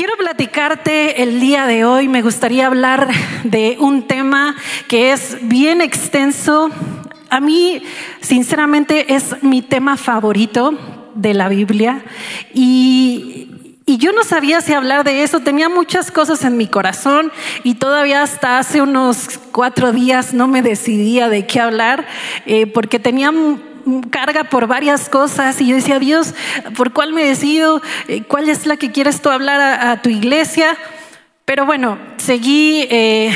Quiero platicarte el día de hoy, me gustaría hablar de un tema que es bien extenso. A mí, sinceramente, es mi tema favorito de la Biblia. Y, yo no sabía si hablar de eso, tenía muchas cosas en mi corazón y todavía hasta hace unos cuatro días no me decidía de qué hablar eh, porque tenía carga por varias cosas y yo decía, Dios, ¿por cuál me decido? Eh, ¿Cuál es la que quieres tú hablar a, tu iglesia? Pero bueno, seguí eh,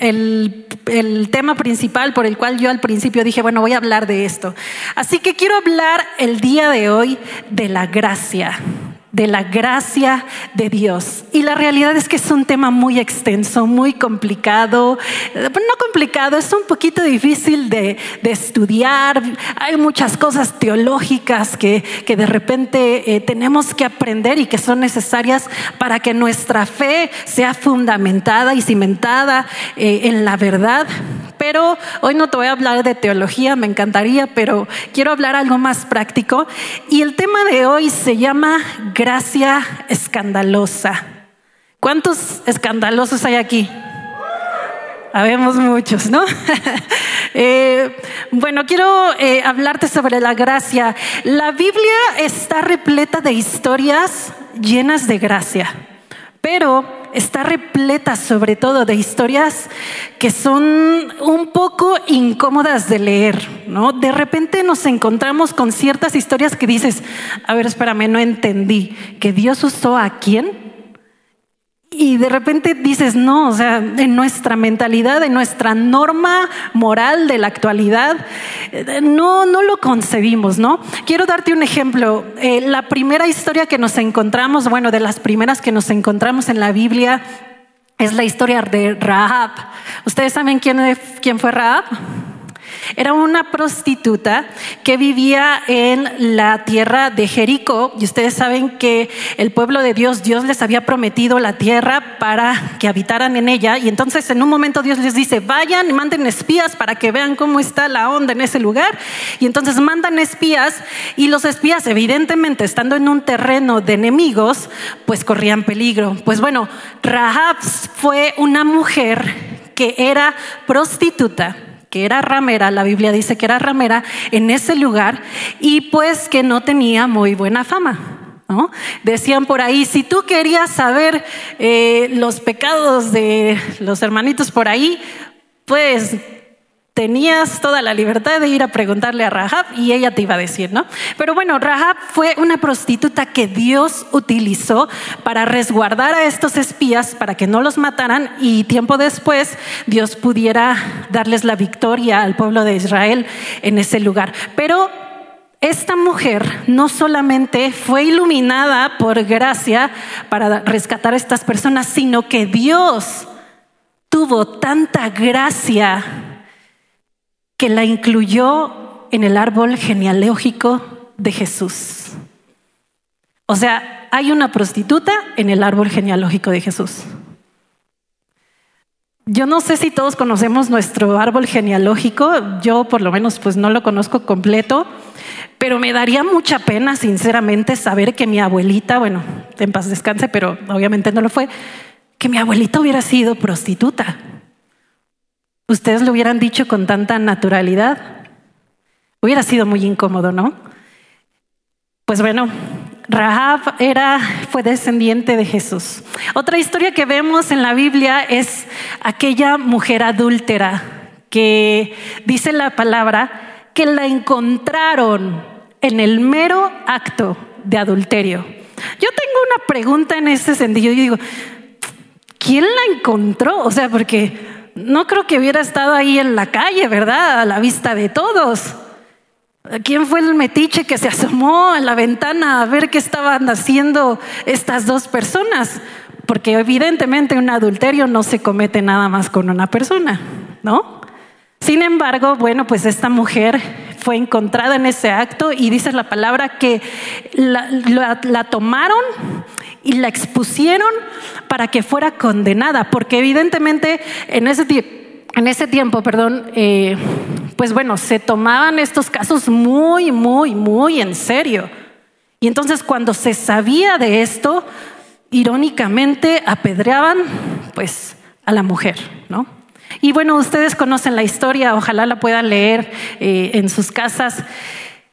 el, el, tema principal por el cual yo al principio dije, bueno, voy a hablar de esto. Así que quiero hablar el día de hoy de la gracia de la gracia de Dios. Y la realidad es que es un tema muy extenso, muy complicado. No complicado, es un poquito difícil de, estudiar. Hay muchas cosas teológicas que, de repente eh, tenemos que aprender y que son necesarias para que nuestra fe sea fundamentada y cimentada eh, en la verdad. Pero hoy no te voy a hablar de teología, me encantaría, pero quiero hablar algo más práctico. Y el tema de hoy se llama gracia escandalosa. ¿Cuántos escandalosos hay aquí? Habemos muchos, ¿no? Eh, bueno, quiero eh, hablarte sobre la gracia. La Biblia está repleta de historias llenas de gracia, pero está repleta sobre todo de historias que son un poco incómodas de leer, ¿no? De repente nos encontramos con ciertas historias que dices, a ver, espérame, no entendí, que Dios usó a quién y de repente dices, no, o sea, en nuestra mentalidad, en nuestra norma moral de la actualidad, eh, no, no lo concebimos, ¿no? Quiero darte un ejemplo. Eh, la primera historia que nos encontramos, bueno, de las primeras que nos encontramos en la Biblia, es la historia de Rahab. ¿Ustedes saben quién, quién fue Rahab? Era una prostituta que vivía en la tierra de Jericó. Y ustedes saben que el pueblo de Dios, Dios les había prometido la tierra para que habitaran en ella. Y entonces en un momento Dios les dice, vayan y manden espías para que vean cómo está la onda en ese lugar. Y entonces mandan espías y los espías evidentemente estando en un terreno de enemigos pues corrían peligro. Pues bueno, Rahab fue una mujer que era prostituta que era ramera, la Biblia dice que era ramera en ese lugar y pues que no tenía muy buena fama. ¿No? Decían por ahí, si tú querías saber eh, los pecados de los hermanitos por ahí, pues tenías toda la libertad de ir a preguntarle a Rahab y ella te iba a decir, ¿no? Pero bueno, Rahab fue una prostituta que Dios utilizó para resguardar a estos espías para que no los mataran y tiempo después Dios pudiera darles la victoria al pueblo de Israel en ese lugar. Pero esta mujer no solamente fue iluminada por gracia para rescatar a estas personas, sino que Dios tuvo tanta gracia que la incluyó en el árbol genealógico de Jesús. O sea, hay una prostituta en el árbol genealógico de Jesús. Yo no sé si todos conocemos nuestro árbol genealógico, yo por lo menos pues no lo conozco completo, pero me daría mucha pena sinceramente saber que mi abuelita, bueno, en paz descanse, pero obviamente no lo fue, que mi abuelita hubiera sido prostituta. ¿Ustedes lo hubieran dicho con tanta naturalidad? Hubiera sido muy incómodo, ¿no? Pues bueno, Rahab era, fue descendiente de Jesús. Otra historia que vemos en la Biblia es aquella mujer adúltera que dice la palabra que la encontraron en el mero acto de adulterio. Yo tengo una pregunta en ese sentido. Yo digo, ¿quién la encontró? O sea, porque no creo que hubiera estado ahí en la calle, ¿verdad? A la vista de todos. ¿Quién fue el metiche que se asomó a la ventana a ver qué estaban haciendo estas dos personas? Porque evidentemente un adulterio no se comete nada más con una persona, ¿no? Sin embargo, bueno, pues esta mujer fue encontrada en ese acto y dice la palabra que la, tomaron y la expusieron para que fuera condenada, porque evidentemente en ese, en ese tiempo, perdón, eh, pues bueno, se tomaban estos casos muy, muy, muy en serio. Y entonces cuando se sabía de esto, irónicamente apedreaban pues a la mujer, ¿no? Y bueno, ustedes conocen la historia, ojalá la puedan leer eh, en sus casas.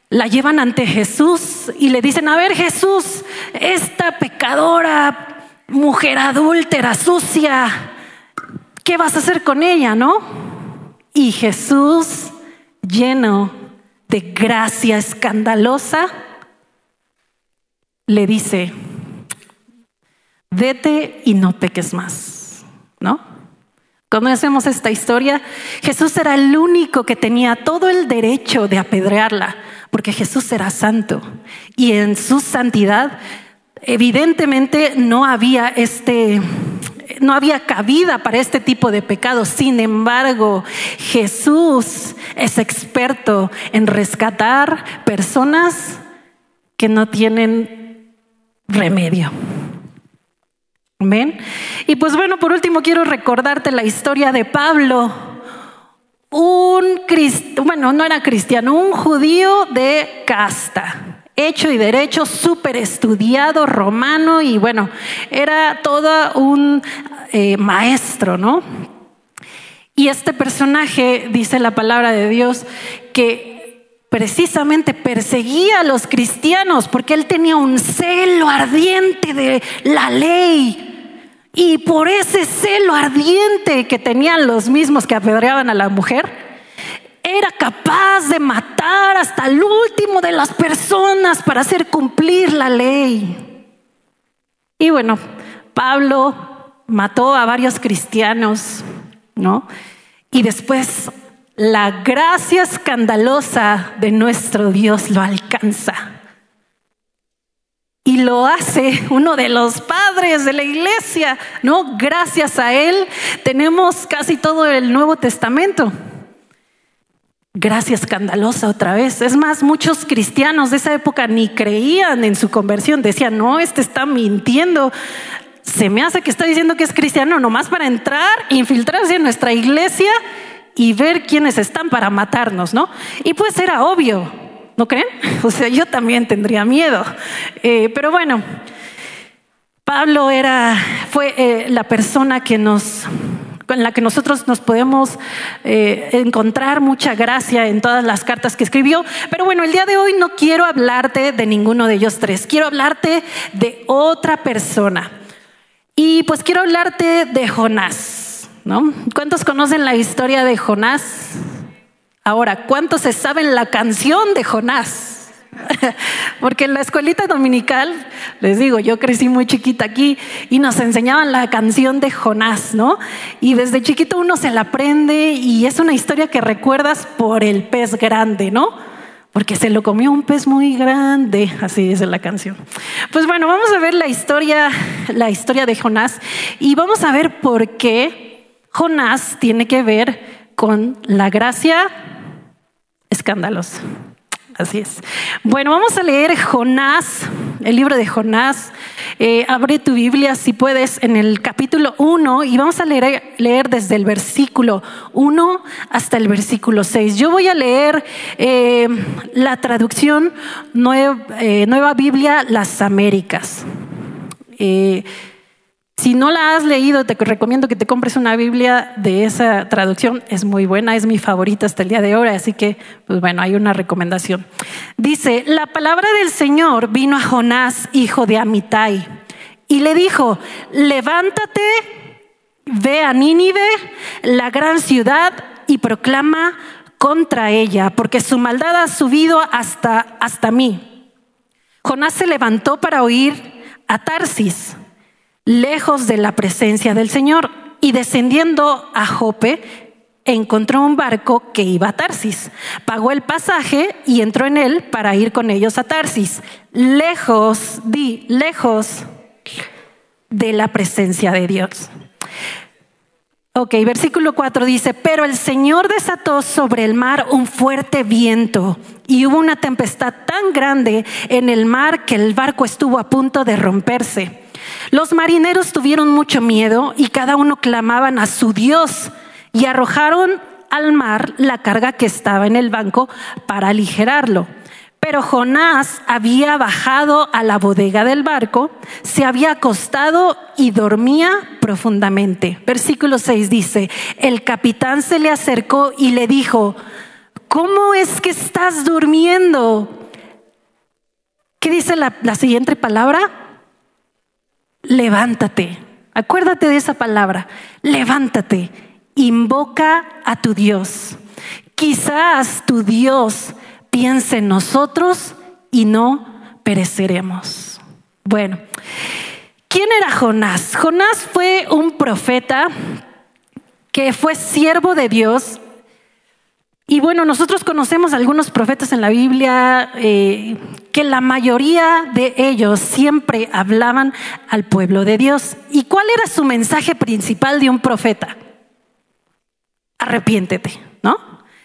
La llevan ante Jesús y le dicen, a ver Jesús, esta pecadora, mujer adúltera, sucia, ¿qué vas a hacer con ella, no? Y Jesús, lleno de gracia escandalosa, le dice, vete y no peques más, ¿no? Conocemos esta historia. Jesús era el único que tenía todo el derecho de apedrearla, porque Jesús era santo y en su santidad evidentemente no había este no había cabida para este tipo de pecados. Sin embargo, Jesús es experto en rescatar personas que no tienen remedio. Amén. Y pues bueno, por último quiero recordarte la historia de Pablo, un bueno, no era cristiano, un judío de casta, hecho y derecho, súper estudiado, romano y bueno, era todo un eh, maestro, ¿no? Y este personaje, dice la palabra de Dios, que precisamente perseguía a los cristianos porque él tenía un celo ardiente de la ley. Y por ese celo ardiente que tenían los mismos que apedreaban a la mujer, era capaz de matar hasta el último de las personas para hacer cumplir la ley. Y bueno, Pablo mató a varios cristianos, ¿no? Y después la gracia escandalosa de nuestro Dios lo alcanza. Y lo hace uno de los padres de la iglesia, ¿no? Gracias a él tenemos casi todo el Nuevo Testamento. Gracia escandalosa otra vez. Es más, muchos cristianos de esa época ni creían en su conversión. Decían, no, este está mintiendo. Se me hace que está diciendo que es cristiano nomás para entrar, infiltrarse en nuestra iglesia y ver quiénes están para matarnos, ¿no? Y pues era obvio, ¿no creen? O sea, yo también tendría miedo. Eh, pero bueno, Pablo era, fue eh, la persona que nos, con la que nosotros nos podemos eh, encontrar mucha gracia en todas las cartas que escribió. Pero bueno, el día de hoy no quiero hablarte de ninguno de ellos tres, quiero hablarte de otra persona. Y pues quiero hablarte de Jonás, ¿no? ¿Cuántos conocen la historia de Jonás? Ahora, ¿cuántos se saben la canción de Jonás? Porque en la escuelita dominical, les digo, yo crecí muy chiquita aquí y nos enseñaban la canción de Jonás, ¿no? Y desde chiquito uno se la aprende y es una historia que recuerdas por el pez grande, ¿no? Porque se lo comió un pez muy grande, así dice la canción. Pues bueno, vamos a ver la historia, la historia de Jonás y vamos a ver por qué Jonás tiene que ver con la gracia escándalos. Así es. Bueno, vamos a leer Jonás, el libro de Jonás. Eh, abre tu Biblia si puedes en el capítulo 1 y vamos a leer, leer, desde el versículo 1 hasta el versículo 6. Yo voy a leer eh, la traducción eh, nueva, Biblia Las Américas. Si no la has leído, te recomiendo que te compres una Biblia de esa traducción. Es muy buena, es mi favorita hasta el día de hoy, así que, pues bueno, hay una recomendación. Dice, la palabra del Señor vino a Jonás, hijo de Amitai, y le dijo, levántate, ve a Nínive, la gran ciudad, y proclama contra ella, porque su maldad ha subido hasta, hasta mí. Jonás se levantó para oír a Tarsis lejos de la presencia del Señor. Y descendiendo a Jope, encontró un barco que iba a Tarsis. Pagó el pasaje y entró en él para ir con ellos a Tarsis. Lejos, di, lejos de la presencia de Dios. Ok, versículo 4 dice, pero el Señor desató sobre el mar un fuerte viento y hubo una tempestad tan grande en el mar que el barco estuvo a punto de romperse. Los marineros tuvieron mucho miedo y cada uno clamaban a su Dios y arrojaron al mar la carga que estaba en el banco para aligerarlo. Pero Jonás había bajado a la bodega del barco, se había acostado y dormía profundamente. Versículo 6 dice, el capitán se le acercó y le dijo, ¿cómo es que estás durmiendo? ¿Qué dice la, la siguiente palabra? Levántate. Acuérdate de esa palabra. Levántate. Invoca a tu Dios. Quizás tu Dios piense en nosotros y no pereceremos. Bueno, ¿quién era Jonás? Jonás fue un profeta que fue siervo de Dios. Y bueno, nosotros conocemos algunos profetas en la Biblia eh, que la mayoría de ellos siempre hablaban al pueblo de Dios. ¿Y cuál era su mensaje principal de un profeta? Arrepiéntete, ¿no?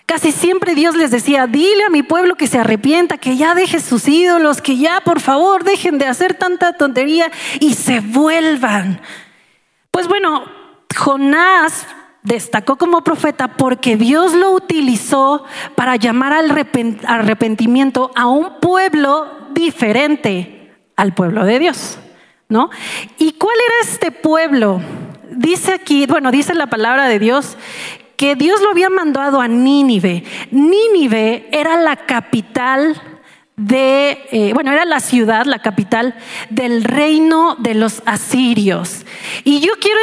Casi siempre Dios les decía, dile a mi pueblo que se arrepienta, que ya deje sus ídolos, que ya por favor dejen de hacer tanta tontería y se vuelvan. Pues bueno, Jonás destacó como profeta porque Dios lo utilizó para llamar al arrepentimiento a un pueblo diferente al pueblo de Dios, ¿no? ¿Y cuál era este pueblo? Dice aquí, bueno, dice la palabra de Dios que Dios lo había mandado a Nínive. Nínive era la capital de, eh, bueno, era la ciudad, la capital del reino de los asirios. Y yo quiero,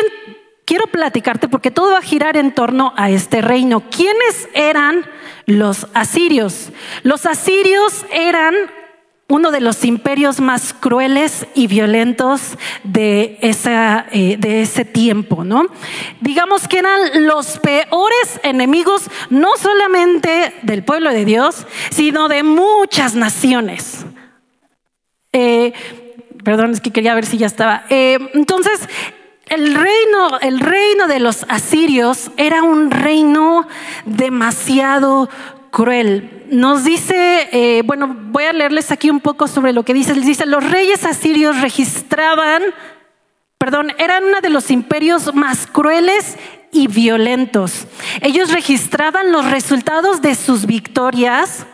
quiero platicarte porque todo va a girar en torno a este reino. ¿Quiénes eran los asirios? Los asirios eran uno de los imperios más crueles y violentos de, esa, eh, de ese tiempo, ¿no? Digamos que eran los peores enemigos, no solamente del pueblo de Dios, sino de muchas naciones. Eh, perdón, es que quería ver si ya estaba. Eh, entonces, el reino, el reino de los asirios era un reino demasiado cruel. Nos dice, eh, bueno, voy a leerles aquí un poco sobre lo que dice. Les dice, los reyes asirios registraban, perdón, eran uno de los imperios más crueles y violentos. Ellos registraban los resultados de sus victorias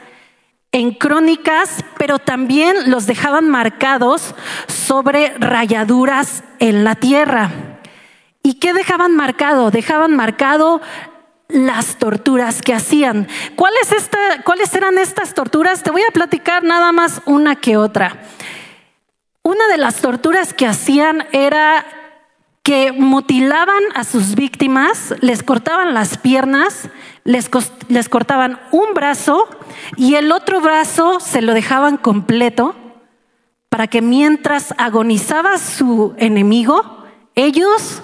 en crónicas, pero también los dejaban marcados sobre rayaduras en la tierra. ¿Y qué dejaban marcado? Dejaban marcado las torturas que hacían. ¿Cuáles, ¿Cuáles eran estas torturas? Te voy a platicar nada más una que otra. Una de las torturas que hacían era que mutilaban a sus víctimas, les cortaban las piernas, les, les cortaban un brazo y el otro brazo se lo dejaban completo para que mientras agonizaba su enemigo, ellos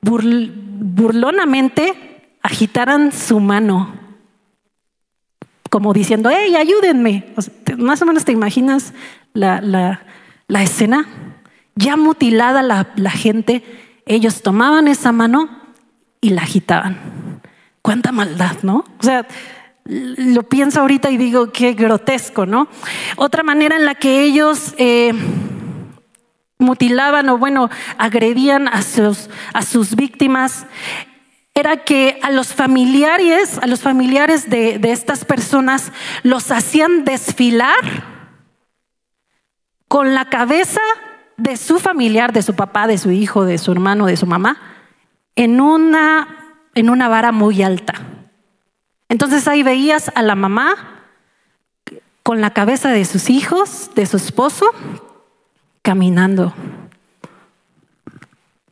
burlonamente agitaran su mano, como diciendo, hey, ayúdenme. más o menos te imaginas la, la, escena, ya mutilada la, la gente, ellos tomaban esa mano y la agitaban. Cuánta maldad, ¿no? O sea, lo pienso ahorita y digo, qué grotesco, ¿no? Otra manera en la que ellos eh, mutilaban o bueno, agredían a sus, a sus víctimas era que a los familiares, a los familiares de, de estas personas, los hacían desfilar con la cabeza de su familiar, de su papá, de su hijo, de su hermano, de su mamá, en una, en una vara muy alta. Entonces ahí veías a la mamá con la cabeza de sus hijos, de su esposo, caminando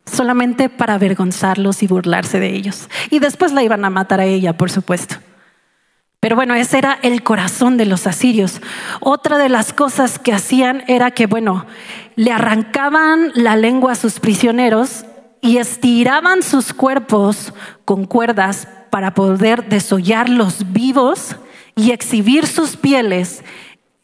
solamente para avergonzarlos y burlarse de ellos. Y después la iban a matar a ella, por supuesto. Pero bueno, ese era el corazón de los asirios. Otra de las cosas que hacían era que, bueno, le arrancaban la lengua a sus prisioneros y estiraban sus cuerpos con cuerdas para poder desollarlos vivos y exhibir sus pieles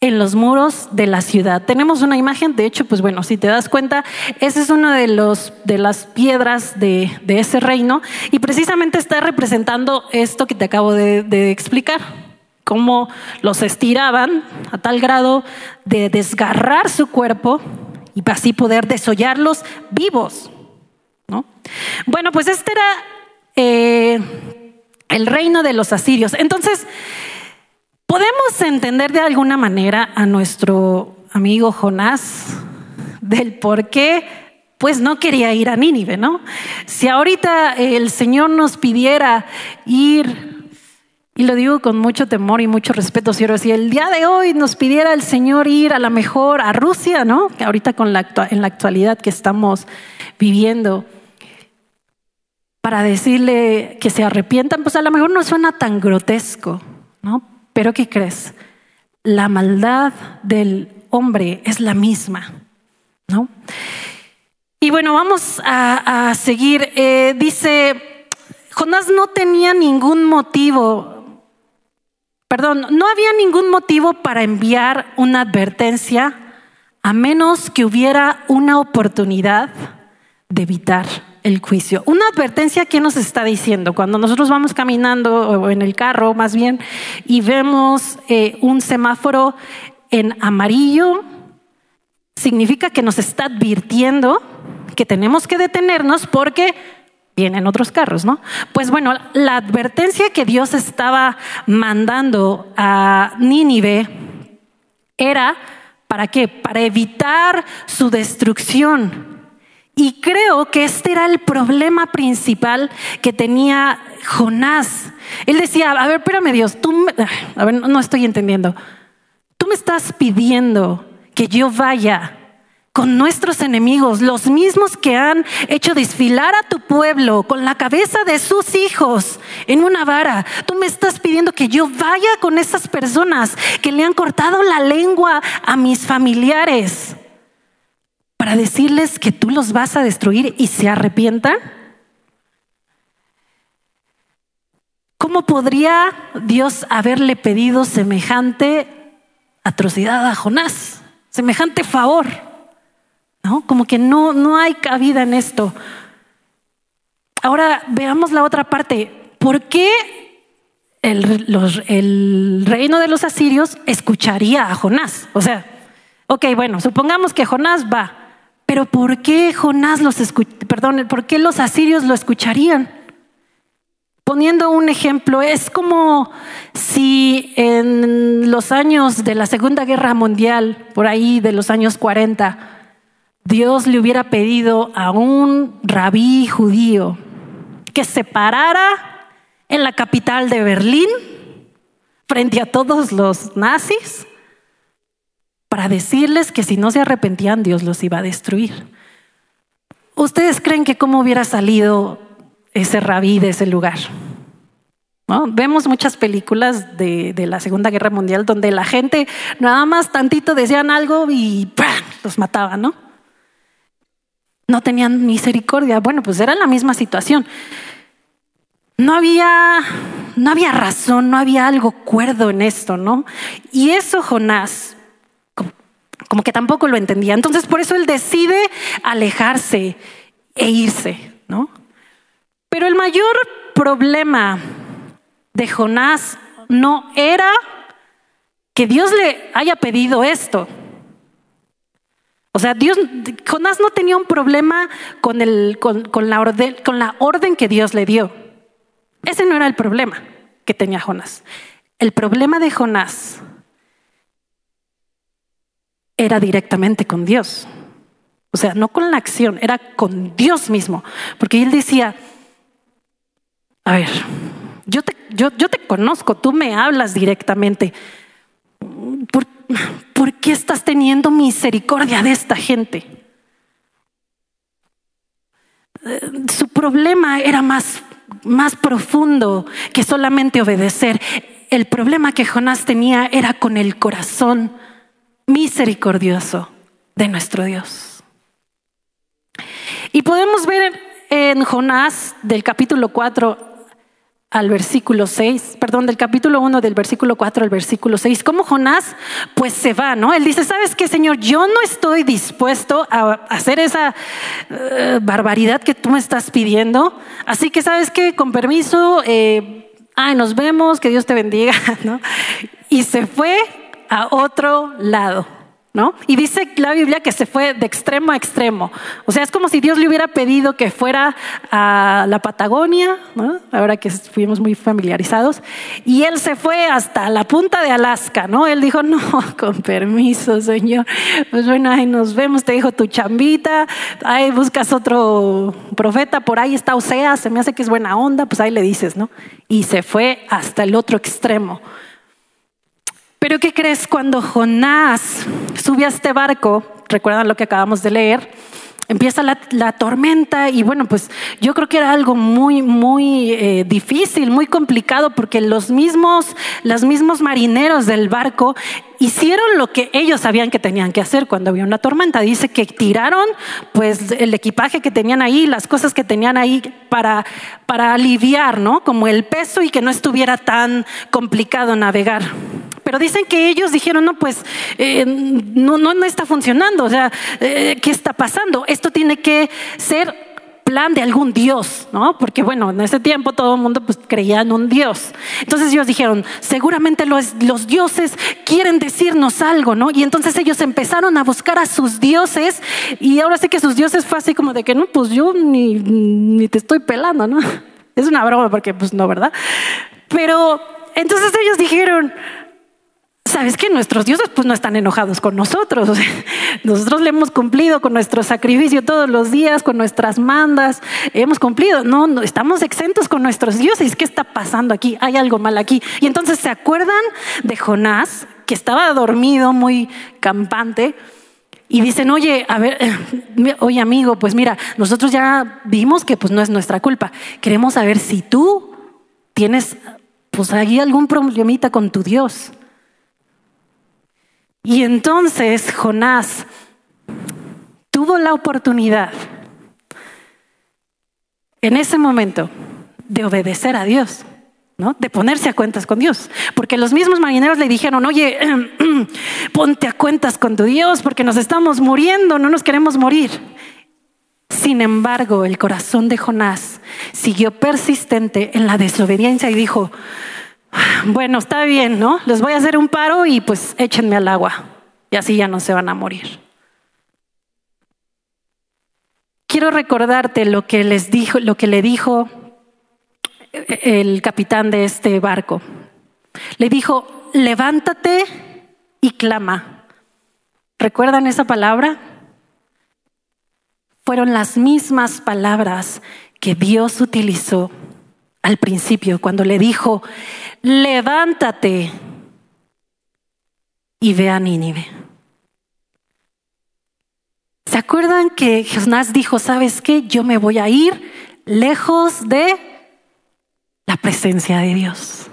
en los muros de la ciudad. Tenemos una imagen, de hecho, pues bueno, si te das cuenta, esa es una de, los, las piedras de, ese reino y precisamente está representando esto que te acabo de, de explicar, cómo los estiraban a tal grado de desgarrar su cuerpo y así poder desollarlos vivos. ¿no? Bueno, pues este era eh, el reino de los asirios. Entonces, Podemos entender de alguna manera a nuestro amigo Jonás del por qué pues no quería ir a Nínive, ¿no? Si ahorita el Señor nos pidiera ir, y lo digo con mucho temor y mucho respeto, si el día de hoy nos pidiera el Señor ir a la mejor a Rusia, ¿no? Que ahorita en la actualidad que estamos viviendo, para decirle que se arrepientan, pues a lo mejor no suena tan grotesco, ¿no? Pero ¿qué crees? La maldad del hombre es la misma, ¿no? Y bueno, vamos a, seguir. Eh, dice, Jonás no tenía ningún motivo, perdón, no había ningún motivo para enviar una advertencia a menos que hubiera una oportunidad de evitar el juicio. Una advertencia que nos está diciendo cuando nosotros vamos caminando o en el carro más bien y vemos eh, un semáforo en amarillo, significa que nos está advirtiendo que tenemos que detenernos porque vienen otros carros, ¿no? Pues bueno, la advertencia que Dios estaba mandando a Nínive era ¿para qué? Para evitar su destrucción. Y creo que este era el problema principal que tenía Jonás. Él decía, a ver, espérame Dios, tú, a ver, no estoy entendiendo. Tú me estás pidiendo que yo vaya con nuestros enemigos, los mismos que han hecho desfilar a tu pueblo con la cabeza de sus hijos en una vara. Tú me estás pidiendo que yo vaya con esas personas que le han cortado la lengua a mis familiares para decirles que tú los vas a destruir y se arrepientan? ¿Cómo podría Dios haberle pedido semejante atrocidad a Jonás? Semejante favor. ¿No? Como que no, no hay cabida en esto. Ahora veamos la otra parte. ¿Por qué el, el reino de los asirios escucharía a Jonás? O sea, ok, bueno, supongamos que Jonás va pero ¿por qué Jonás los perdón, por qué los asirios lo escucharían? Poniendo un ejemplo, es como si en los años de la Segunda Guerra Mundial, por ahí de los años 40, Dios le hubiera pedido a un rabí judío que se parara en la capital de Berlín frente a todos los nazis para decirles que si no se arrepentían Dios los iba a destruir. ¿Ustedes creen que cómo hubiera salido ese rabí de ese lugar? ¿No? Vemos muchas películas de, la Segunda Guerra Mundial donde la gente nada más tantito decían algo y los mataban, ¿no? No tenían misericordia. Bueno, pues era la misma situación. No había, no había razón, no había algo cuerdo en esto, ¿no? Y eso Jonás como que tampoco lo entendía. Entonces por eso él decide alejarse e irse, ¿no? Pero el mayor problema de Jonás no era que Dios le haya pedido esto. O sea, Dios, Jonás no tenía un problema con, el, con, con la orden que Dios le dio. Ese no era el problema que tenía Jonás. El problema de Jonás era directamente con Dios. O sea, no con la acción, era con Dios mismo. Porque él decía, a ver, yo te, yo, yo te conozco, tú me hablas directamente. ¿Por, ¿Por qué estás teniendo misericordia de esta gente? Su problema era más, más profundo que solamente obedecer. El problema que Jonás tenía era con el corazón misericordioso de nuestro Dios. Y podemos ver en Jonás del capítulo 4 al versículo 6, perdón, del capítulo 1 del versículo 4 al versículo 6, cómo Jonás pues se va, ¿no? Él dice, ¿sabes qué, Señor? Yo no estoy dispuesto a hacer esa eh, barbaridad que tú me estás pidiendo, así que, ¿sabes qué? Con permiso, eh, ay, nos vemos, que Dios te bendiga, ¿no? Y se fue a otro lado. ¿no? Y dice la Biblia que se fue de extremo a extremo. O sea, es como si Dios le hubiera pedido que fuera a la Patagonia, ¿no? Ahora que fuimos muy familiarizados, y él se fue hasta la punta de Alaska, ¿no? Él dijo, no, con permiso, Señor. Pues bueno, ahí nos vemos, te dijo tu chambita, ahí buscas otro profeta, por ahí está Osea, se me hace que es buena onda, pues ahí le dices, ¿no? Y se fue hasta el otro extremo. Pero ¿qué crees cuando Jonás sube a este barco? Recuerdan lo que acabamos de leer. Empieza la, tormenta y bueno, pues yo creo que era algo muy, muy eh, difícil, muy complicado, porque los mismos, los mismos marineros del barco hicieron lo que ellos sabían que tenían que hacer cuando había una tormenta. Dice que tiraron pues el equipaje que tenían ahí, las cosas que tenían ahí para, para aliviar, ¿no? Como el peso y que no estuviera tan complicado navegar pero dicen que ellos dijeron, no, pues eh, no, no, está funcionando, o sea, eh, ¿qué está pasando? Esto tiene que ser plan de algún Dios, ¿no? Porque bueno, en ese tiempo todo el mundo pues creía en un Dios. Entonces ellos dijeron, seguramente los, dioses quieren decirnos algo, ¿no? Y entonces ellos empezaron a buscar a sus dioses y ahora sé que sus dioses fue así como de que, no, pues yo ni, ni te estoy pelando, ¿no? Es una broma porque pues no, ¿verdad? Pero entonces ellos dijeron, sabes que nuestros dioses pues no están enojados con nosotros. nosotros le hemos cumplido con nuestro sacrificio todos los días, con nuestras mandas, hemos cumplido. No, estamos exentos con nuestros dioses. ¿Qué está pasando aquí? Hay algo mal aquí. Y entonces se acuerdan de Jonás, que estaba dormido, muy campante. Y dicen, oye, a ver, oye amigo, pues mira, nosotros ya vimos que pues no es nuestra culpa. Queremos saber si tú tienes pues ahí algún problemita con tu Dios. Y entonces Jonás tuvo la oportunidad en ese momento de obedecer a Dios, ¿no? De ponerse a cuentas con Dios. Porque los mismos marineros le dijeron, oye, ponte a cuentas con tu Dios porque nos estamos muriendo, no nos queremos morir. Sin embargo, el corazón de Jonás siguió persistente en la desobediencia y dijo, bueno, está bien, ¿no? Les voy a hacer un paro y pues échenme al agua. Y así ya no se van a morir. Quiero recordarte lo que les dijo, lo que le dijo el capitán de este barco. Le dijo, levántate y clama. ¿Recuerdan esa palabra? Fueron las mismas palabras que Dios utilizó al principio cuando le dijo, levántate y ve a Nínive. ¿Se acuerdan que Jonás dijo, sabes qué? Yo me voy a ir lejos de la presencia de Dios.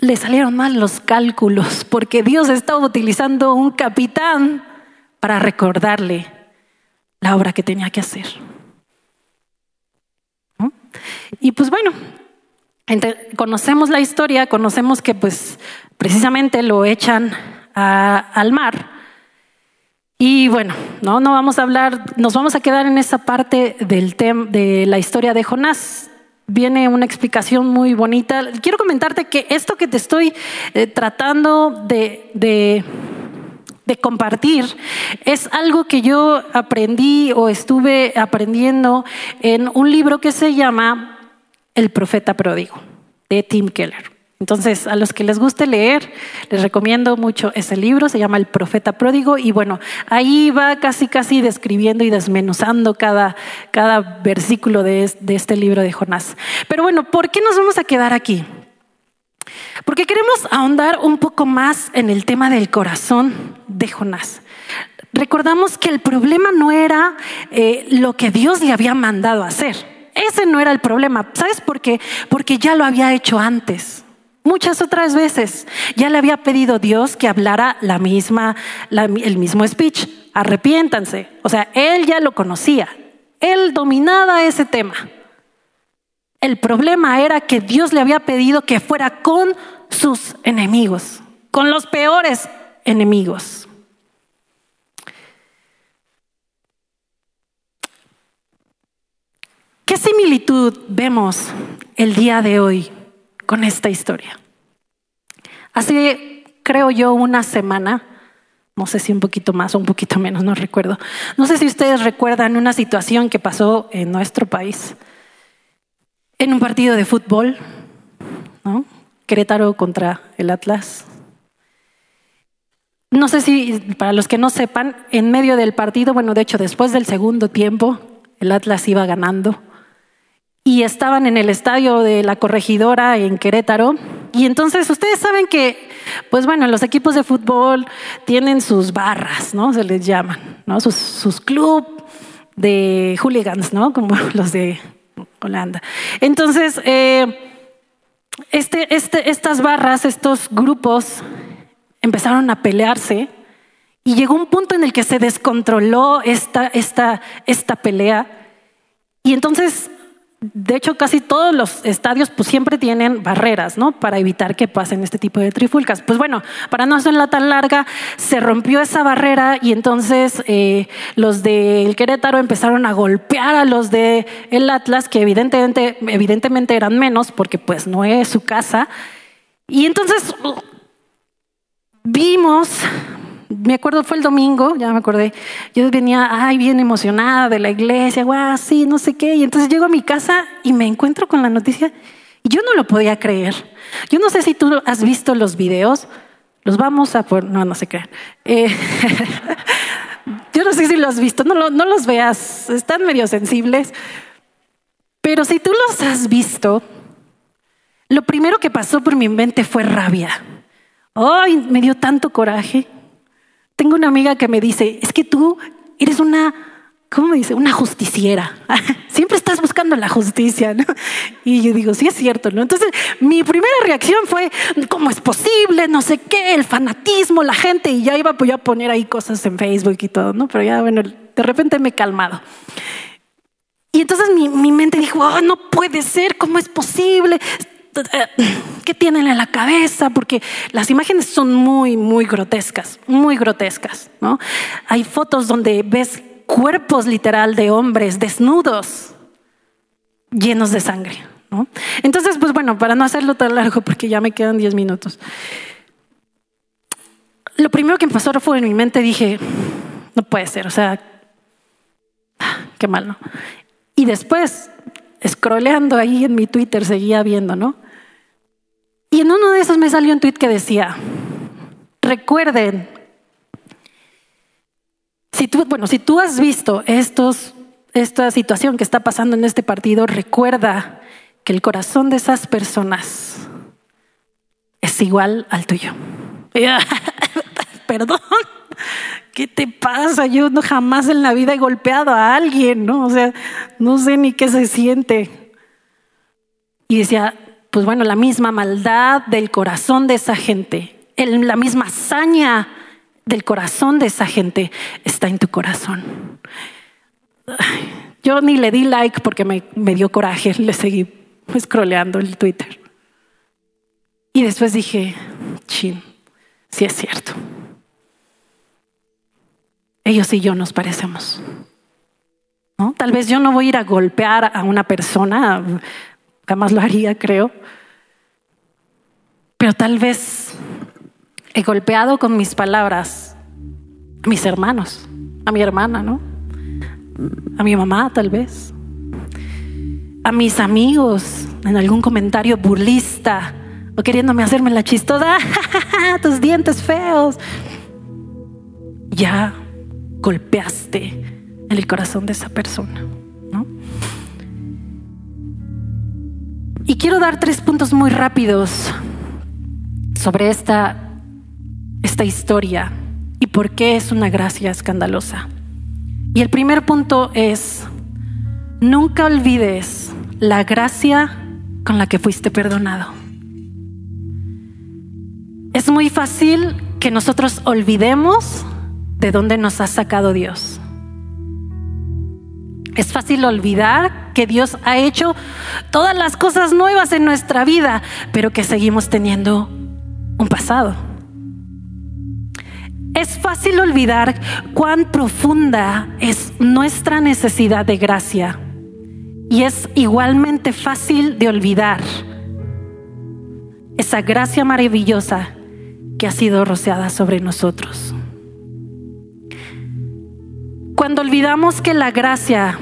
Le salieron mal los cálculos porque Dios estaba utilizando un capitán para recordarle la obra que tenía que hacer. Y pues bueno, conocemos la historia, conocemos que pues precisamente lo echan al mar. Y bueno, no, no vamos a hablar, nos vamos a quedar en esa parte del tema de la historia de Jonás. Viene una explicación muy bonita. Quiero comentarte que esto que te estoy eh, tratando de, de compartir es algo que yo aprendí o estuve aprendiendo en un libro que se llama el profeta pródigo de Tim Keller. Entonces, a los que les guste leer, les recomiendo mucho ese libro, se llama El Profeta Pródigo, y bueno, ahí va casi, casi describiendo y desmenuzando cada, cada versículo de, este libro de Jonás. Pero bueno, ¿por qué nos vamos a quedar aquí? Porque queremos ahondar un poco más en el tema del corazón de Jonás. Recordamos que el problema no era eh, lo que Dios le había mandado hacer. Ese no era el problema. ¿Sabes por qué? Porque ya lo había hecho antes. Muchas otras veces ya le había pedido Dios que hablara la misma, el mismo speech. Arrepiéntanse. O sea, él ya lo conocía. Él dominaba ese tema. El problema era que Dios le había pedido que fuera con sus enemigos, con los peores enemigos. ¿Qué similitud vemos el día de hoy con esta historia? Hace creo yo, una semana, no sé si un poquito más o un poquito menos, no recuerdo. No sé si ustedes recuerdan una situación que pasó en nuestro país, en un partido de fútbol, ¿no? Querétaro contra el Atlas. No sé si, para los que no sepan, en medio del partido, bueno, de hecho, después del segundo tiempo, el Atlas iba ganando y estaban en el estadio de la corregidora en Querétaro. Y entonces ustedes saben que, pues bueno, los equipos de fútbol tienen sus barras, ¿no? Se les llaman, ¿no? Sus, sus club de hooligans, ¿no? Como los de Holanda. Entonces, eh, este, este, estas barras, estos grupos empezaron a pelearse y llegó un punto en el que se descontroló esta, esta, esta pelea. Y entonces de hecho, casi todos los estadios pues siempre tienen barreras, ¿no? Para evitar que pasen este tipo de trifulcas. Pues bueno, para no hacerla tan larga, se rompió esa barrera y entonces eh, los del Querétaro empezaron a golpear a los del el Atlas, que evidentemente, evidentemente eran menos porque pues no es su casa. Y entonces vimos me acuerdo, fue el domingo, ya me acordé, yo venía, ay, bien emocionada de la iglesia, guau, sí, no sé qué, y entonces llego a mi casa y me encuentro con la noticia y yo no lo podía creer. Yo no sé si tú has visto los videos, los vamos a poner, no, no sé qué. Eh, yo no sé si los has visto, no, no los veas, están medio sensibles, pero si tú los has visto, lo primero que pasó por mi mente fue rabia. Ay, me dio tanto coraje. Tengo una amiga que me dice, es que tú eres una, ¿cómo me dice? Una justiciera. Siempre estás buscando la justicia, ¿no? Y yo digo, sí es cierto, ¿no? Entonces, mi primera reacción fue, ¿cómo es posible? No sé qué, el fanatismo, la gente, y ya iba pues, a poner ahí cosas en Facebook y todo, ¿no? Pero ya, bueno, de repente me he calmado. Y entonces mi, mi mente dijo, oh, no puede ser, ¿cómo es posible? ¿qué tienen en la cabeza? Porque las imágenes son muy, muy grotescas, muy grotescas, ¿no? Hay fotos donde ves cuerpos literal de hombres desnudos, llenos de sangre, ¿no? Entonces, pues bueno, para no hacerlo tan largo, porque ya me quedan 10 minutos. Lo primero que me pasó fue en mi mente, dije, no puede ser, o sea, qué mal, ¿no? Y después, scrolleando ahí en mi Twitter, seguía viendo, ¿no? Y en uno de esos me salió un tweet que decía, recuerden, si tú, bueno, si tú has visto esta situación que está pasando en este partido, recuerda que el corazón de esas personas es igual al tuyo. Perdón, ¿qué te pasa? Yo no jamás en la vida he golpeado a alguien, ¿no? O sea, no sé ni qué se siente. Y decía, pues bueno, la misma maldad del corazón de esa gente, la misma hazaña del corazón de esa gente está en tu corazón. Yo ni le di like porque me, dio coraje, le seguí scrolleando el Twitter. Y después dije, chin, sí es cierto. Ellos y yo nos parecemos. ¿No? Tal vez yo no voy a ir a golpear a una persona Jamás lo haría, creo. Pero tal vez he golpeado con mis palabras a mis hermanos, a mi hermana, ¿no? A mi mamá, tal vez. A mis amigos en algún comentario burlista o queriéndome hacerme la chistosa, tus dientes feos. Ya golpeaste en el corazón de esa persona. Y quiero dar tres puntos muy rápidos sobre esta, esta historia y por qué es una gracia escandalosa. Y el primer punto es, nunca olvides la gracia con la que fuiste perdonado. Es muy fácil que nosotros olvidemos de dónde nos ha sacado Dios. Es fácil olvidar que Dios ha hecho todas las cosas nuevas en nuestra vida, pero que seguimos teniendo un pasado. Es fácil olvidar cuán profunda es nuestra necesidad de gracia. Y es igualmente fácil de olvidar esa gracia maravillosa que ha sido rociada sobre nosotros. Cuando olvidamos que la gracia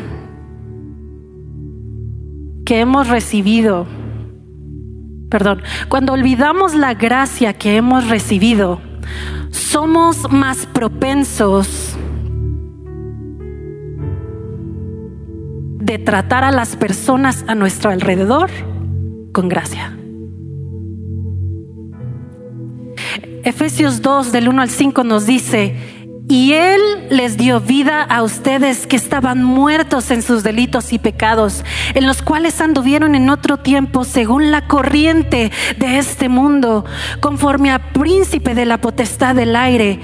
que hemos recibido, perdón, cuando olvidamos la gracia que hemos recibido, somos más propensos de tratar a las personas a nuestro alrededor con gracia. Efesios 2 del 1 al 5 nos dice, y Él les dio vida a ustedes que estaban muertos en sus delitos y pecados, en los cuales anduvieron en otro tiempo según la corriente de este mundo, conforme a príncipe de la potestad del aire,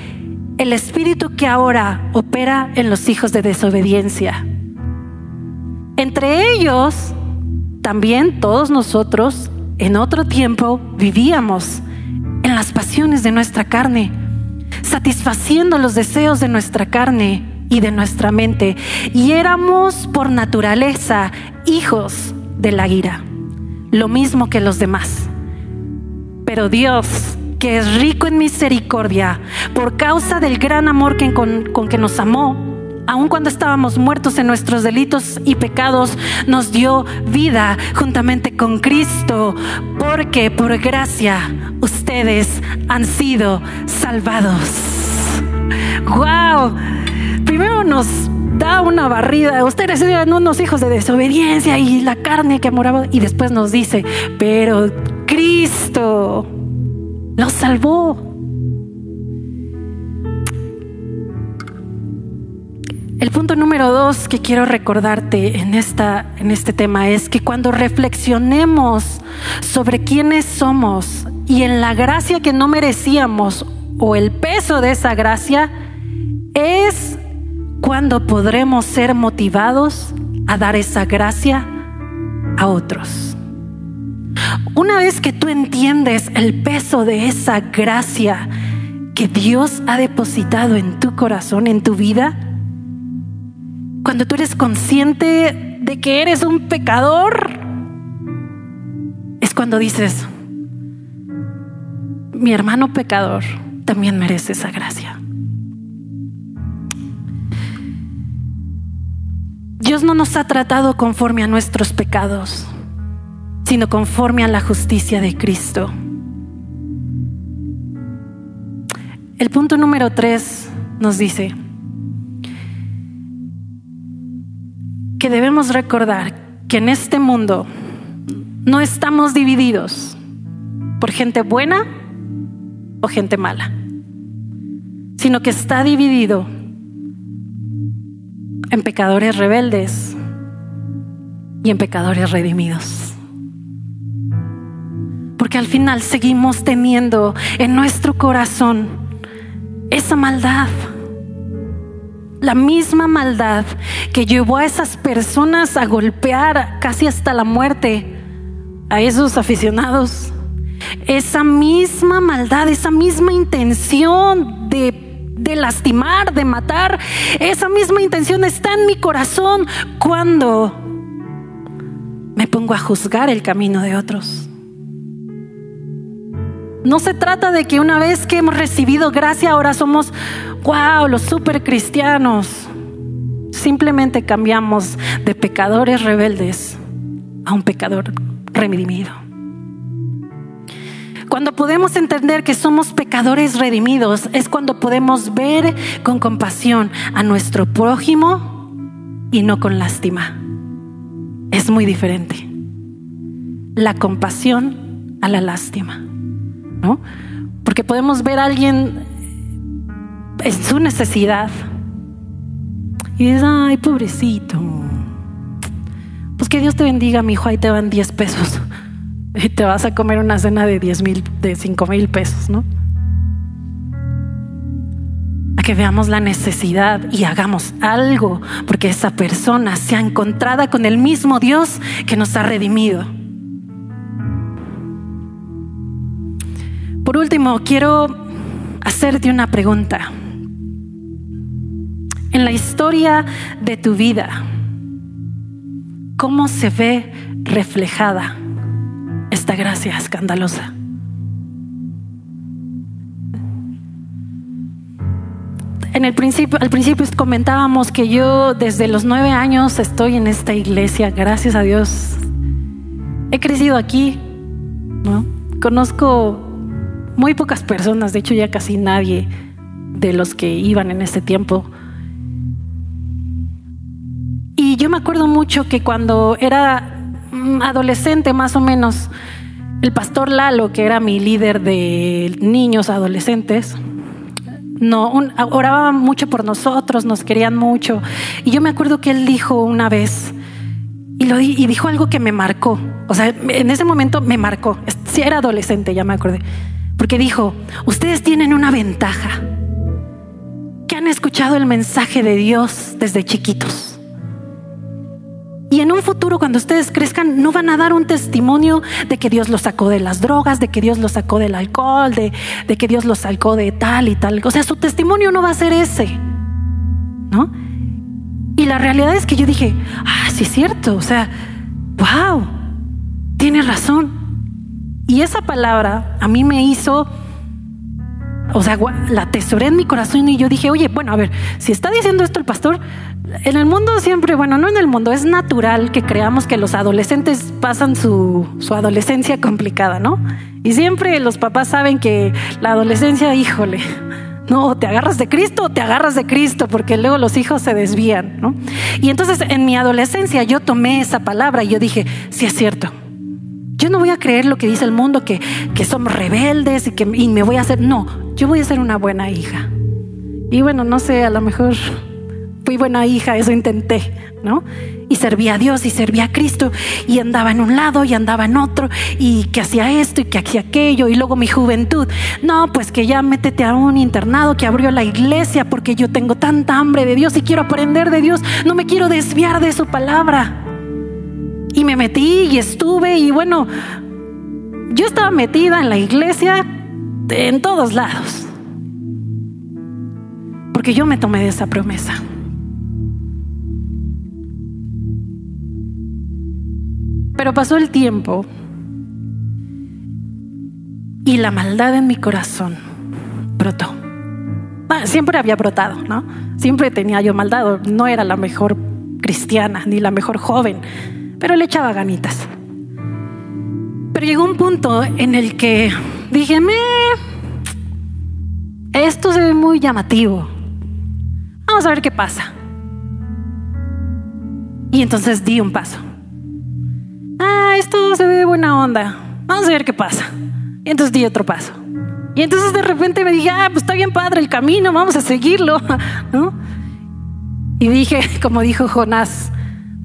el espíritu que ahora opera en los hijos de desobediencia. Entre ellos, también todos nosotros en otro tiempo vivíamos en las pasiones de nuestra carne, satisfaciendo los deseos de nuestra carne y de nuestra mente. Y éramos por naturaleza hijos de la ira, lo mismo que los demás. Pero Dios, que es rico en misericordia, por causa del gran amor con, con que nos amó, aun cuando estábamos muertos en nuestros delitos y pecados, nos dio vida juntamente con Cristo, porque por gracia ustedes han sido salvados. ¡Wow! Primero nos da una barrida. Ustedes eran unos hijos de desobediencia y la carne que moraba. Y después nos dice, pero Cristo los salvó. El punto número dos que quiero recordarte en, esta, en este tema es que cuando reflexionemos sobre quiénes somos y en la gracia que no merecíamos o el peso de esa gracia, es cuando podremos ser motivados a dar esa gracia a otros. Una vez que tú entiendes el peso de esa gracia que Dios ha depositado en tu corazón, en tu vida, cuando tú eres consciente de que eres un pecador, es cuando dices, mi hermano pecador también merece esa gracia. Dios no nos ha tratado conforme a nuestros pecados, sino conforme a la justicia de Cristo. El punto número tres nos dice, que debemos recordar que en este mundo no estamos divididos por gente buena o gente mala, sino que está dividido en pecadores rebeldes y en pecadores redimidos. Porque al final seguimos teniendo en nuestro corazón esa maldad la misma maldad que llevó a esas personas a golpear casi hasta la muerte a esos aficionados. Esa misma maldad, esa misma intención de, de lastimar, de matar, esa misma intención está en mi corazón cuando me pongo a juzgar el camino de otros. No se trata de que una vez que hemos recibido gracia ahora somos, wow, los super cristianos. Simplemente cambiamos de pecadores rebeldes a un pecador redimido. Cuando podemos entender que somos pecadores redimidos es cuando podemos ver con compasión a nuestro prójimo y no con lástima. Es muy diferente. La compasión a la lástima. ¿No? Porque podemos ver a alguien en su necesidad y dices, ay, pobrecito. Pues que Dios te bendiga, mi hijo, ahí te van 10 pesos. Y te vas a comer una cena de 10 mil, de 5 mil pesos, ¿no? A que veamos la necesidad y hagamos algo, porque esa persona sea encontrada con el mismo Dios que nos ha redimido. Por último, quiero hacerte una pregunta. En la historia de tu vida, ¿cómo se ve reflejada esta gracia escandalosa? en el principio, al principio comentábamos que yo desde los nueve años estoy en esta iglesia, gracias a Dios. He crecido aquí, ¿no? Conozco muy pocas personas, de hecho ya casi nadie de los que iban en ese tiempo. Y yo me acuerdo mucho que cuando era mm, adolescente más o menos, el pastor Lalo, que era mi líder de niños adolescentes, no, oraba mucho por nosotros, nos querían mucho. Y yo me acuerdo que él dijo una vez, y, y dijo algo que me marcó. O sea, en ese momento me marcó. Si era adolescente, ya me acordé. Porque dijo, ustedes tienen una ventaja, que han escuchado el mensaje de Dios desde chiquitos. Y en un futuro, cuando ustedes crezcan, no van a dar un testimonio de que Dios los sacó de las drogas, de que Dios los sacó del alcohol, de, que Dios los sacó de tal y tal. O sea, su testimonio no va a ser ese. ¿No? Y la realidad es que yo dije, ah, sí es cierto. O sea, wow, tiene razón. Y esa palabra a mí me hizo o sea, la atesoré en mi corazón y yo dije, oye, bueno, a ver, si está diciendo esto el pastor, en el mundo siempre, bueno, no en el mundo, es natural que creamos que los adolescentes pasan su, su adolescencia complicada, ¿no? Y siempre los papás saben que la adolescencia, híjole, no, te agarras de Cristo o te agarras de Cristo, porque luego los hijos se desvían, ¿no? Y entonces en mi adolescencia yo tomé esa palabra y yo dije, sí es cierto, yo no voy a creer lo que dice el mundo, que, que somos rebeldes y que y me voy a hacer. No, yo voy a ser una buena hija. Y bueno, no sé, a lo mejor fui buena hija, eso intenté, ¿no? Y servía a Dios y servía a Cristo y andaba en un lado y andaba en otro y que hacía esto y que hacía aquello y luego mi juventud. No, pues que ya métete a un internado que abrió la iglesia porque yo tengo tanta hambre de Dios y quiero aprender de Dios, no me quiero desviar de su palabra. Y me metí y estuve y bueno, yo estaba metida en la iglesia en todos lados. Porque yo me tomé de esa promesa. Pero pasó el tiempo y la maldad en mi corazón brotó. Ah, siempre había brotado, ¿no? Siempre tenía yo maldad, no era la mejor cristiana ni la mejor joven pero le echaba ganitas. Pero llegó un punto en el que dije, me, esto se ve muy llamativo. Vamos a ver qué pasa. Y entonces di un paso. Ah, esto se ve buena onda. Vamos a ver qué pasa. Y entonces di otro paso. Y entonces de repente me dije, ah, pues está bien padre el camino, vamos a seguirlo. Y dije, como dijo Jonás,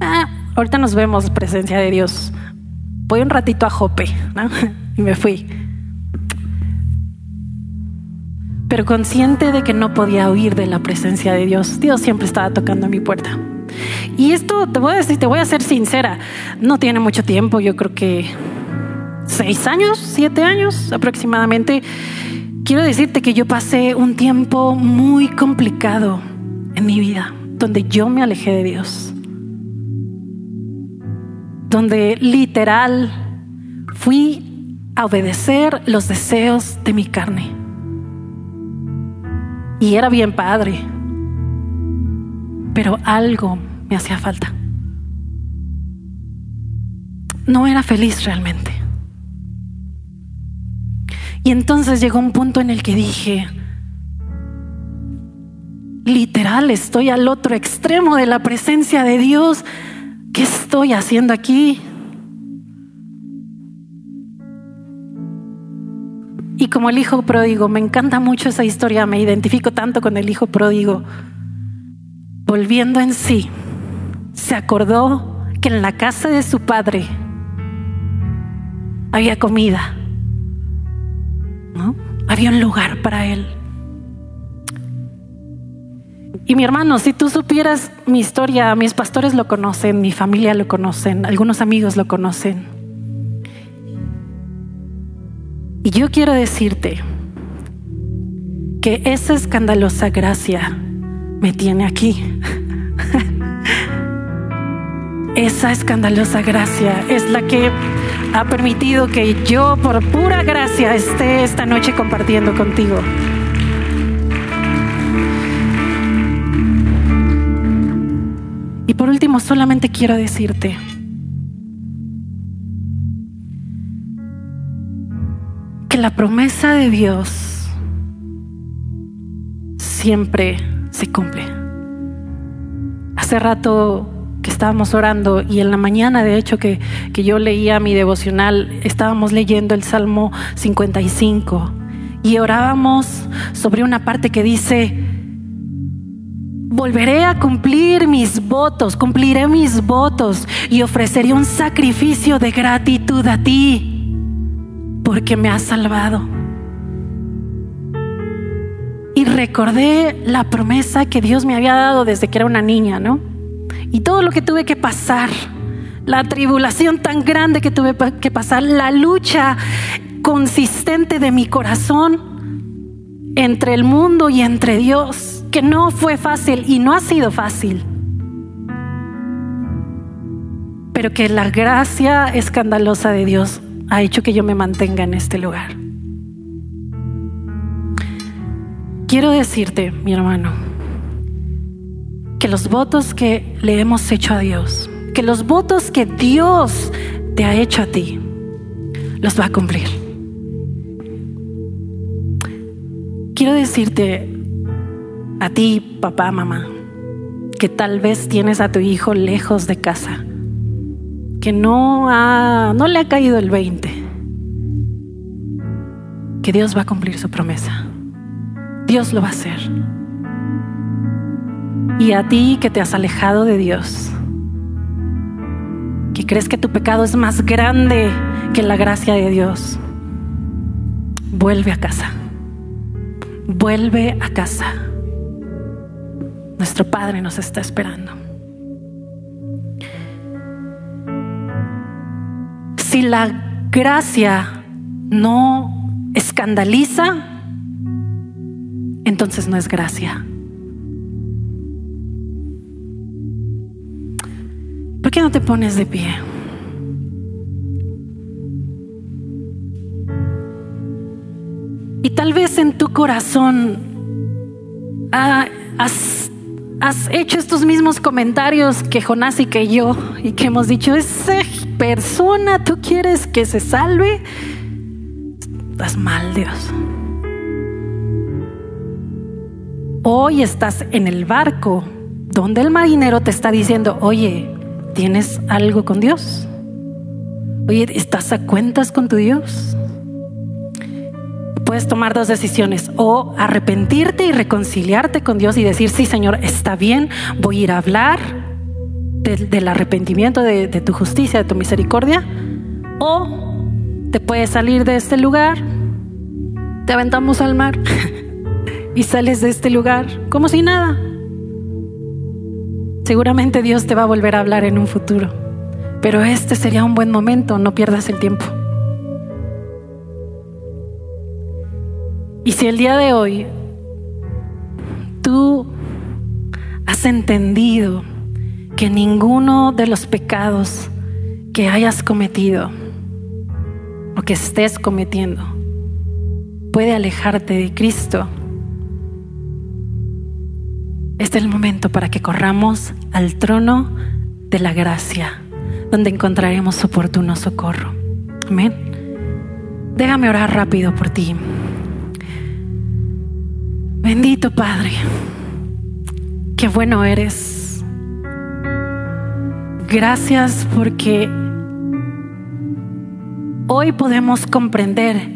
ah, ahorita nos vemos, presencia de Dios. Voy un ratito a Jope, Y me fui. Pero consciente de que no podía huir de la presencia de Dios, Dios siempre estaba tocando a mi puerta. Y esto te voy a decir, te voy a ser sincera, no tiene mucho tiempo, yo creo que seis años, siete años aproximadamente. Quiero decirte que yo pasé un tiempo muy complicado en mi vida, donde yo me alejé de Dios donde literal fui a obedecer los deseos de mi carne. Y era bien padre, pero algo me hacía falta. No era feliz realmente. Y entonces llegó un punto en el que dije, literal, estoy al otro extremo de la presencia de Dios ¿qué estoy haciendo aquí? Y como el hijo pródigo, me encanta mucho esa historia, me identifico tanto con el hijo pródigo. Volviendo en sí, se acordó que en la casa de su padre había comida. Había un lugar para él. Y mi hermano, si tú supieras mi historia, mis pastores lo conocen, mi familia lo conocen, algunos amigos lo conocen. Y yo quiero decirte que esa escandalosa gracia me tiene aquí. esa escandalosa gracia es la que ha permitido que yo por pura gracia esté esta noche compartiendo contigo. Solamente quiero decirte, que la promesa de Dios siempre se cumple. Hace rato que estábamos orando y en la mañana, de hecho, que, que yo leía mi devocional, estábamos leyendo el Salmo 55 y orábamos sobre una parte que dice, volveré a cumplir mis votos, cumpliré mis votos y ofreceré un sacrificio de gratitud a ti, porque me has salvado. Y recordé la promesa que Dios me había dado desde que era una niña, ¿no? Y todo lo que tuve que pasar, la tribulación tan grande que tuve que pasar, la lucha consistente de mi corazón entre el mundo y entre Dios que no fue fácil y no ha sido fácil, pero que la gracia escandalosa de Dios ha hecho que yo me mantenga en este lugar. Quiero decirte, mi hermano, que los votos que le hemos hecho a Dios, que los votos que Dios te ha hecho a ti, los va a cumplir. Quiero decirte a ti, papá, mamá, que tal vez tienes a tu hijo lejos de casa, que no, ha, no le ha caído el 20, que Dios va a cumplir su promesa. Dios lo va a hacer. Y a ti que te has alejado de Dios, que crees que tu pecado es más grande que la gracia de Dios, vuelve a casa. Vuelve a casa. Nuestro Padre nos está esperando. Si la gracia no escandaliza, entonces no es gracia. ¿Por qué no te pones de pie? Y tal vez en tu corazón ah, has has hecho estos mismos comentarios que Jonás y que yo, y que hemos dicho, esa persona, tú quieres que se salve, estás mal, Dios. Hoy estás en el barco donde el marinero te está diciendo, oye, ¿tienes algo con Dios? Oye, ¿estás a cuentas con tu Dios? Puedes tomar dos decisiones, o arrepentirte y reconciliarte con Dios y decir, sí Señor, está bien, voy a ir a hablar del arrepentimiento, de, de tu justicia, de tu misericordia, o te puedes salir de este lugar, te aventamos al mar y sales de este lugar como si nada. Seguramente Dios te va a volver a hablar en un futuro, pero este sería un buen momento, no pierdas el tiempo. Y si el día de hoy tú has entendido que ninguno de los pecados que hayas cometido o que estés cometiendo puede alejarte de Cristo, este es el momento para que corramos al trono de la gracia, donde encontraremos oportuno socorro. Amén. Déjame orar rápido por ti. Bendito Padre, qué bueno eres. Gracias porque hoy podemos comprender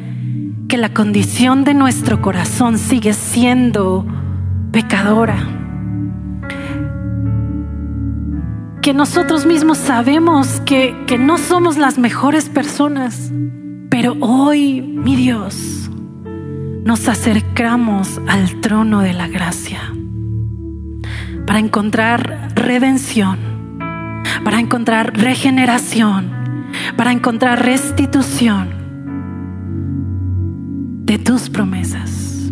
que la condición de nuestro corazón sigue siendo pecadora. Que nosotros mismos sabemos que, que no somos las mejores personas, pero hoy, mi Dios, nos acercamos al trono de la gracia para encontrar redención, para encontrar regeneración, para encontrar restitución de tus promesas.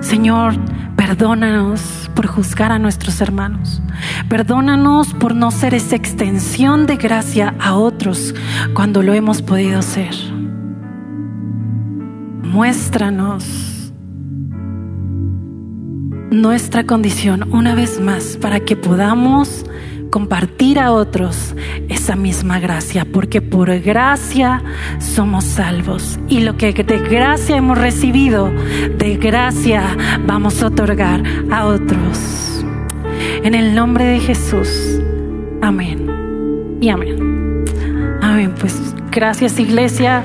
Señor, perdónanos por juzgar a nuestros hermanos. Perdónanos por no ser esa extensión de gracia a otros cuando lo hemos podido ser muéstranos nuestra condición una vez más para que podamos compartir a otros esa misma gracia, porque por gracia somos salvos. Y lo que de gracia hemos recibido, de gracia vamos a otorgar a otros. En el nombre de Jesús. Amén. Y amén. Amén. Pues gracias iglesia.